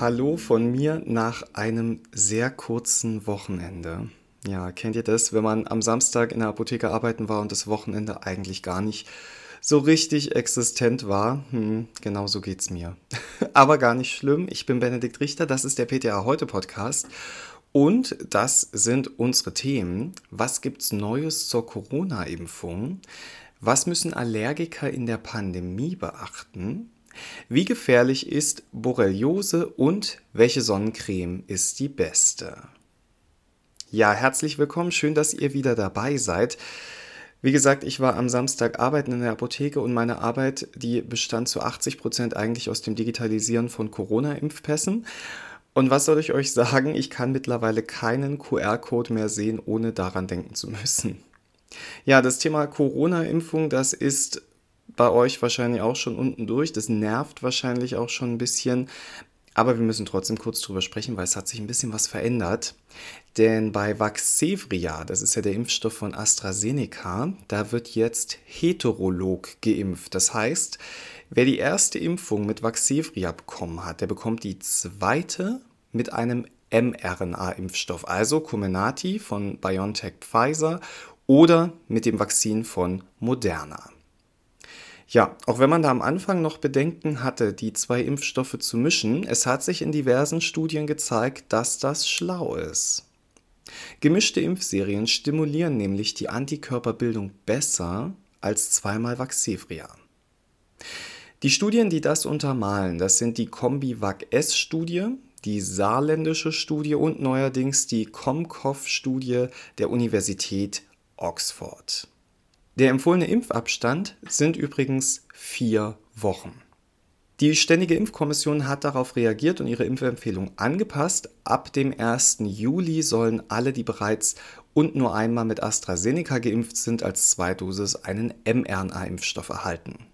Hallo von mir nach einem sehr kurzen Wochenende. Ja, kennt ihr das, wenn man am Samstag in der Apotheke arbeiten war und das Wochenende eigentlich gar nicht so richtig existent war? Hm, genau so geht's mir. Aber gar nicht schlimm. Ich bin Benedikt Richter, das ist der PTA Heute Podcast. Und das sind unsere Themen. Was gibt's Neues zur Corona-Impfung? Was müssen Allergiker in der Pandemie beachten? Wie gefährlich ist Borreliose und welche Sonnencreme ist die beste? Ja, herzlich willkommen, schön, dass ihr wieder dabei seid. Wie gesagt, ich war am Samstag arbeiten in der Apotheke und meine Arbeit, die bestand zu 80 Prozent eigentlich aus dem Digitalisieren von Corona-Impfpässen. Und was soll ich euch sagen? Ich kann mittlerweile keinen QR-Code mehr sehen, ohne daran denken zu müssen. Ja, das Thema Corona-Impfung, das ist bei euch wahrscheinlich auch schon unten durch. Das nervt wahrscheinlich auch schon ein bisschen. Aber wir müssen trotzdem kurz drüber sprechen, weil es hat sich ein bisschen was verändert. Denn bei Vaxevria, das ist ja der Impfstoff von AstraZeneca, da wird jetzt heterolog geimpft. Das heißt, wer die erste Impfung mit Vaxevria bekommen hat, der bekommt die zweite mit einem mRNA-Impfstoff, also Comenati von BioNTech Pfizer oder mit dem Vakzin von Moderna. Ja, auch wenn man da am Anfang noch Bedenken hatte, die zwei Impfstoffe zu mischen, es hat sich in diversen Studien gezeigt, dass das schlau ist. Gemischte Impfserien stimulieren nämlich die Antikörperbildung besser als zweimal Vaxevria. Die Studien, die das untermalen, das sind die Kombi-Vac-S-Studie, die saarländische Studie und neuerdings die Comcov-Studie der Universität Oxford. Der empfohlene Impfabstand sind übrigens vier Wochen. Die Ständige Impfkommission hat darauf reagiert und ihre Impfempfehlung angepasst. Ab dem 1. Juli sollen alle, die bereits und nur einmal mit AstraZeneca geimpft sind, als Zweidosis einen mRNA-Impfstoff erhalten.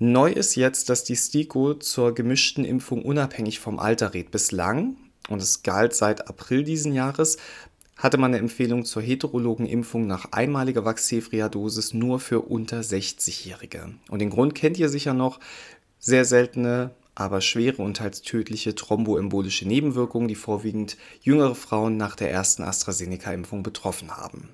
Neu ist jetzt, dass die STIKO zur gemischten Impfung unabhängig vom Alter rät. Bislang, und es galt seit April diesen Jahres, hatte man eine Empfehlung zur heterologen Impfung nach einmaliger Vaxevria-Dosis nur für unter 60-Jährige. Und den Grund kennt ihr sicher noch. Sehr seltene, aber schwere und teils tödliche thromboembolische Nebenwirkungen, die vorwiegend jüngere Frauen nach der ersten AstraZeneca-Impfung betroffen haben.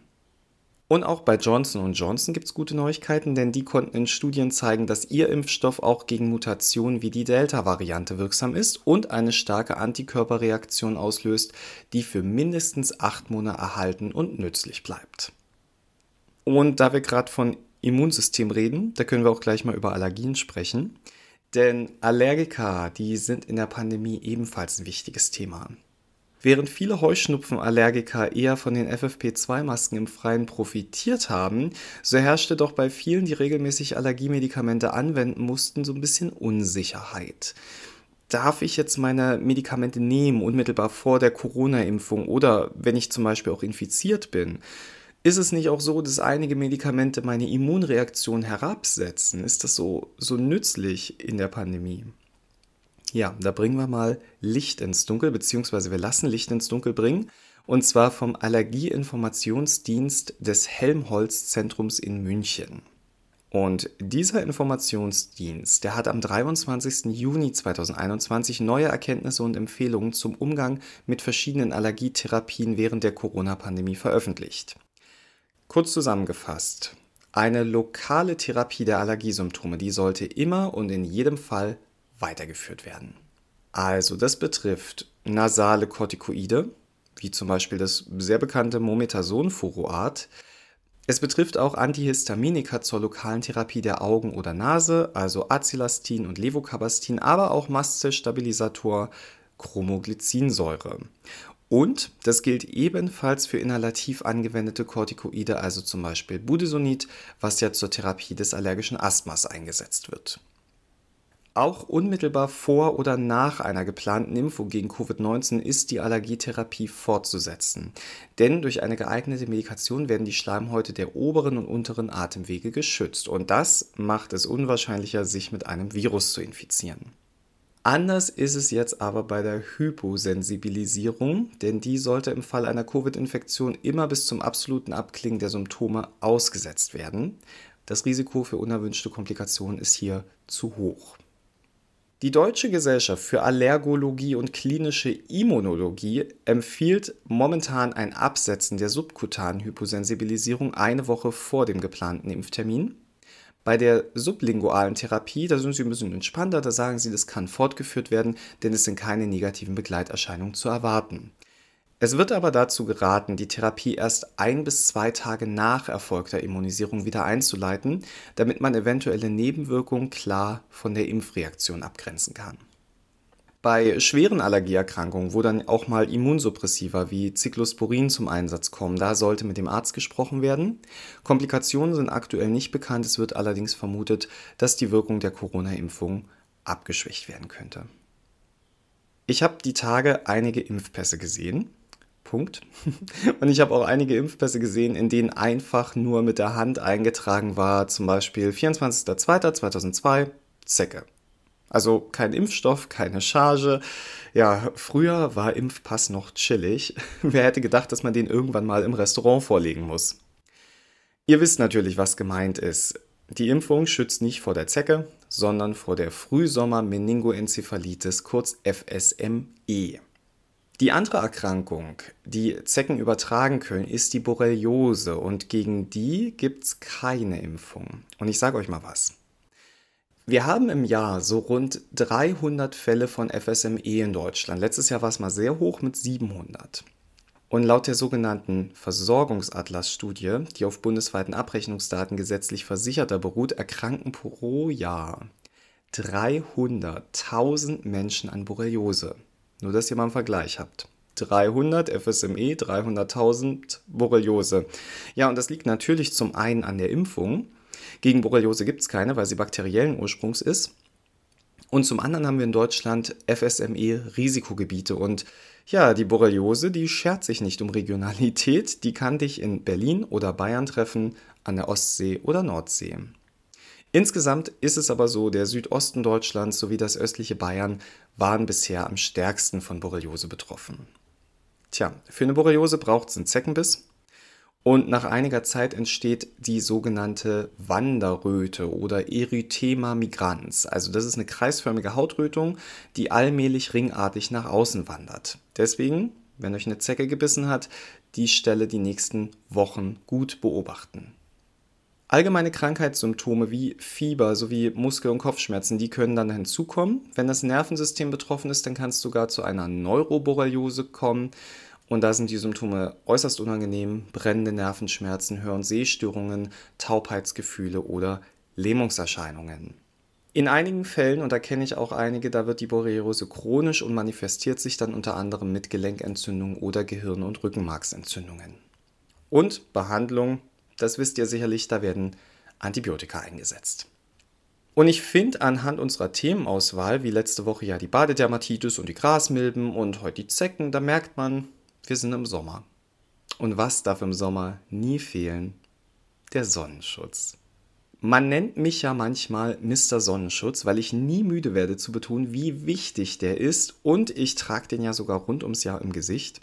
Und auch bei Johnson Johnson gibt es gute Neuigkeiten, denn die konnten in Studien zeigen, dass ihr Impfstoff auch gegen Mutationen wie die Delta-Variante wirksam ist und eine starke Antikörperreaktion auslöst, die für mindestens acht Monate erhalten und nützlich bleibt. Und da wir gerade von Immunsystem reden, da können wir auch gleich mal über Allergien sprechen. Denn Allergiker, die sind in der Pandemie ebenfalls ein wichtiges Thema. Während viele Heuschnupfenallergiker eher von den FFP2-Masken im Freien profitiert haben, so herrschte doch bei vielen, die regelmäßig Allergiemedikamente anwenden mussten, so ein bisschen Unsicherheit. Darf ich jetzt meine Medikamente nehmen, unmittelbar vor der Corona-Impfung oder wenn ich zum Beispiel auch infiziert bin? Ist es nicht auch so, dass einige Medikamente meine Immunreaktion herabsetzen? Ist das so, so nützlich in der Pandemie? Ja, da bringen wir mal Licht ins Dunkel, beziehungsweise wir lassen Licht ins Dunkel bringen. Und zwar vom Allergieinformationsdienst des Helmholtz-Zentrums in München. Und dieser Informationsdienst, der hat am 23. Juni 2021 neue Erkenntnisse und Empfehlungen zum Umgang mit verschiedenen Allergietherapien während der Corona-Pandemie veröffentlicht. Kurz zusammengefasst, eine lokale Therapie der Allergiesymptome, die sollte immer und in jedem Fall weitergeführt werden. Also das betrifft nasale Corticoide, wie zum Beispiel das sehr bekannte Mometasonfuroat. Es betrifft auch Antihistaminika zur lokalen Therapie der Augen oder Nase, also Acilastin und Levocabastin, aber auch Mastzellstabilisator Chromoglycinsäure. Und das gilt ebenfalls für inhalativ angewendete Corticoide, also zum Beispiel Budesonid, was ja zur Therapie des allergischen Asthmas eingesetzt wird. Auch unmittelbar vor oder nach einer geplanten Impfung gegen Covid-19 ist die Allergietherapie fortzusetzen. Denn durch eine geeignete Medikation werden die Schleimhäute der oberen und unteren Atemwege geschützt. Und das macht es unwahrscheinlicher, sich mit einem Virus zu infizieren. Anders ist es jetzt aber bei der Hyposensibilisierung, denn die sollte im Fall einer Covid-Infektion immer bis zum absoluten Abklingen der Symptome ausgesetzt werden. Das Risiko für unerwünschte Komplikationen ist hier zu hoch. Die Deutsche Gesellschaft für Allergologie und klinische Immunologie empfiehlt momentan ein Absetzen der subkutanen Hyposensibilisierung eine Woche vor dem geplanten Impftermin. Bei der sublingualen Therapie, da sind sie ein bisschen entspannter, da sagen sie, das kann fortgeführt werden, denn es sind keine negativen Begleiterscheinungen zu erwarten. Es wird aber dazu geraten, die Therapie erst ein bis zwei Tage nach erfolgter Immunisierung wieder einzuleiten, damit man eventuelle Nebenwirkungen klar von der Impfreaktion abgrenzen kann. Bei schweren Allergieerkrankungen, wo dann auch mal Immunsuppressiva wie Cyclosporin zum Einsatz kommen, da sollte mit dem Arzt gesprochen werden. Komplikationen sind aktuell nicht bekannt, es wird allerdings vermutet, dass die Wirkung der Corona-Impfung abgeschwächt werden könnte. Ich habe die Tage einige Impfpässe gesehen Punkt. Und ich habe auch einige Impfpässe gesehen, in denen einfach nur mit der Hand eingetragen war, zum Beispiel 24.02.2002, Zecke. Also kein Impfstoff, keine Charge. Ja, früher war Impfpass noch chillig. Wer hätte gedacht, dass man den irgendwann mal im Restaurant vorlegen muss? Ihr wisst natürlich, was gemeint ist. Die Impfung schützt nicht vor der Zecke, sondern vor der Frühsommer-Meningoenzephalitis, kurz FSME. Die andere Erkrankung, die Zecken übertragen können, ist die Borreliose und gegen die gibt es keine Impfung. Und ich sage euch mal was. Wir haben im Jahr so rund 300 Fälle von FSME in Deutschland. Letztes Jahr war es mal sehr hoch mit 700. Und laut der sogenannten Versorgungsatlas-Studie, die auf bundesweiten Abrechnungsdaten gesetzlich Versicherter beruht, erkranken pro Jahr 300.000 Menschen an Borreliose. Nur, dass ihr mal einen Vergleich habt. 300 FSME, 300.000 Borreliose. Ja, und das liegt natürlich zum einen an der Impfung. Gegen Borreliose gibt es keine, weil sie bakteriellen Ursprungs ist. Und zum anderen haben wir in Deutschland FSME-Risikogebiete. Und ja, die Borreliose, die schert sich nicht um Regionalität. Die kann dich in Berlin oder Bayern treffen, an der Ostsee oder Nordsee. Insgesamt ist es aber so, der Südosten Deutschlands sowie das östliche Bayern waren bisher am stärksten von Borreliose betroffen. Tja, für eine Borreliose braucht es einen Zeckenbiss und nach einiger Zeit entsteht die sogenannte Wanderröte oder Erythema migrans. Also das ist eine kreisförmige Hautrötung, die allmählich ringartig nach außen wandert. Deswegen, wenn euch eine Zecke gebissen hat, die Stelle die nächsten Wochen gut beobachten. Allgemeine Krankheitssymptome wie Fieber sowie Muskel- und Kopfschmerzen, die können dann hinzukommen. Wenn das Nervensystem betroffen ist, dann kann es sogar zu einer Neuroborreliose kommen. Und da sind die Symptome äußerst unangenehm, brennende Nervenschmerzen, Hör- und Sehstörungen, Taubheitsgefühle oder Lähmungserscheinungen. In einigen Fällen, und da kenne ich auch einige, da wird die Borreliose chronisch und manifestiert sich dann unter anderem mit Gelenkentzündungen oder Gehirn- und Rückenmarksentzündungen. Und Behandlung das wisst ihr sicherlich, da werden Antibiotika eingesetzt. Und ich finde anhand unserer Themenauswahl, wie letzte Woche ja die Badedermatitis und die Grasmilben und heute die Zecken, da merkt man, wir sind im Sommer. Und was darf im Sommer nie fehlen? Der Sonnenschutz. Man nennt mich ja manchmal Mr. Sonnenschutz, weil ich nie müde werde zu betonen, wie wichtig der ist und ich trage den ja sogar rund ums Jahr im Gesicht.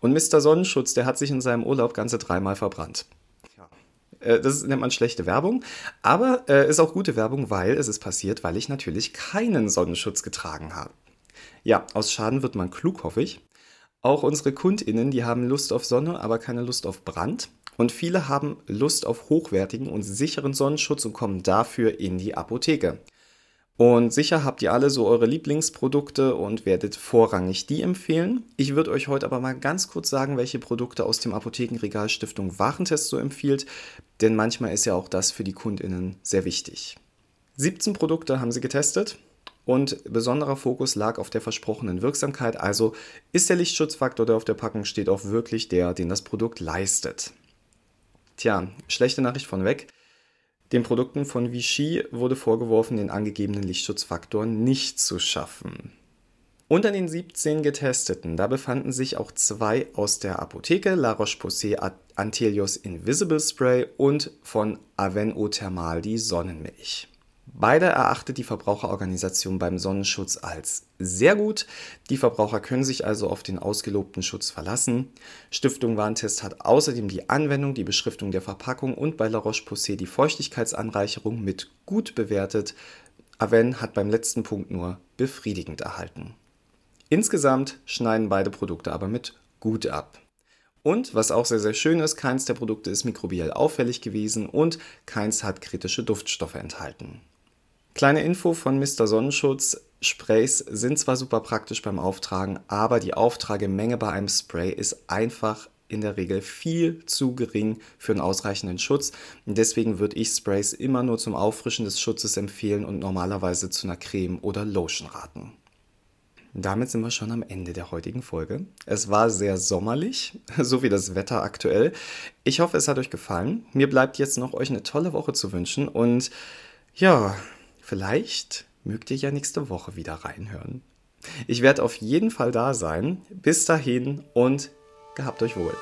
Und Mr. Sonnenschutz, der hat sich in seinem Urlaub ganze dreimal verbrannt. Äh, das nennt man schlechte Werbung, aber äh, ist auch gute Werbung, weil es ist passiert, weil ich natürlich keinen Sonnenschutz getragen habe. Ja, aus Schaden wird man klug, hoffe ich. Auch unsere KundInnen, die haben Lust auf Sonne, aber keine Lust auf Brand. Und viele haben Lust auf hochwertigen und sicheren Sonnenschutz und kommen dafür in die Apotheke. Und sicher habt ihr alle so eure Lieblingsprodukte und werdet vorrangig die empfehlen. Ich würde euch heute aber mal ganz kurz sagen, welche Produkte aus dem Apothekenregal Stiftung Warentest so empfiehlt, denn manchmal ist ja auch das für die Kundinnen sehr wichtig. 17 Produkte haben sie getestet und besonderer Fokus lag auf der versprochenen Wirksamkeit, also ist der Lichtschutzfaktor, der auf der Packung steht, auch wirklich der, den das Produkt leistet. Tja, schlechte Nachricht von weg. Den Produkten von Vichy wurde vorgeworfen, den angegebenen Lichtschutzfaktor nicht zu schaffen. Unter den 17 Getesteten, da befanden sich auch zwei aus der Apotheke, La Roche-Posay Antelios Invisible Spray und von Aveno Thermal die Sonnenmilch. Beide erachtet die Verbraucherorganisation beim Sonnenschutz als sehr gut. Die Verbraucher können sich also auf den ausgelobten Schutz verlassen. Stiftung Warentest hat außerdem die Anwendung, die Beschriftung der Verpackung und bei La Roche-Posay die Feuchtigkeitsanreicherung mit gut bewertet. Aven hat beim letzten Punkt nur befriedigend erhalten. Insgesamt schneiden beide Produkte aber mit gut ab. Und was auch sehr, sehr schön ist, keins der Produkte ist mikrobiell auffällig gewesen und keins hat kritische Duftstoffe enthalten. Kleine Info von Mr. Sonnenschutz. Sprays sind zwar super praktisch beim Auftragen, aber die Auftragemenge bei einem Spray ist einfach in der Regel viel zu gering für einen ausreichenden Schutz. Deswegen würde ich Sprays immer nur zum Auffrischen des Schutzes empfehlen und normalerweise zu einer Creme oder Lotion raten. Damit sind wir schon am Ende der heutigen Folge. Es war sehr sommerlich, so wie das Wetter aktuell. Ich hoffe, es hat euch gefallen. Mir bleibt jetzt noch euch eine tolle Woche zu wünschen und ja, vielleicht mögt ihr ja nächste Woche wieder reinhören. Ich werde auf jeden Fall da sein. Bis dahin und gehabt euch wohl.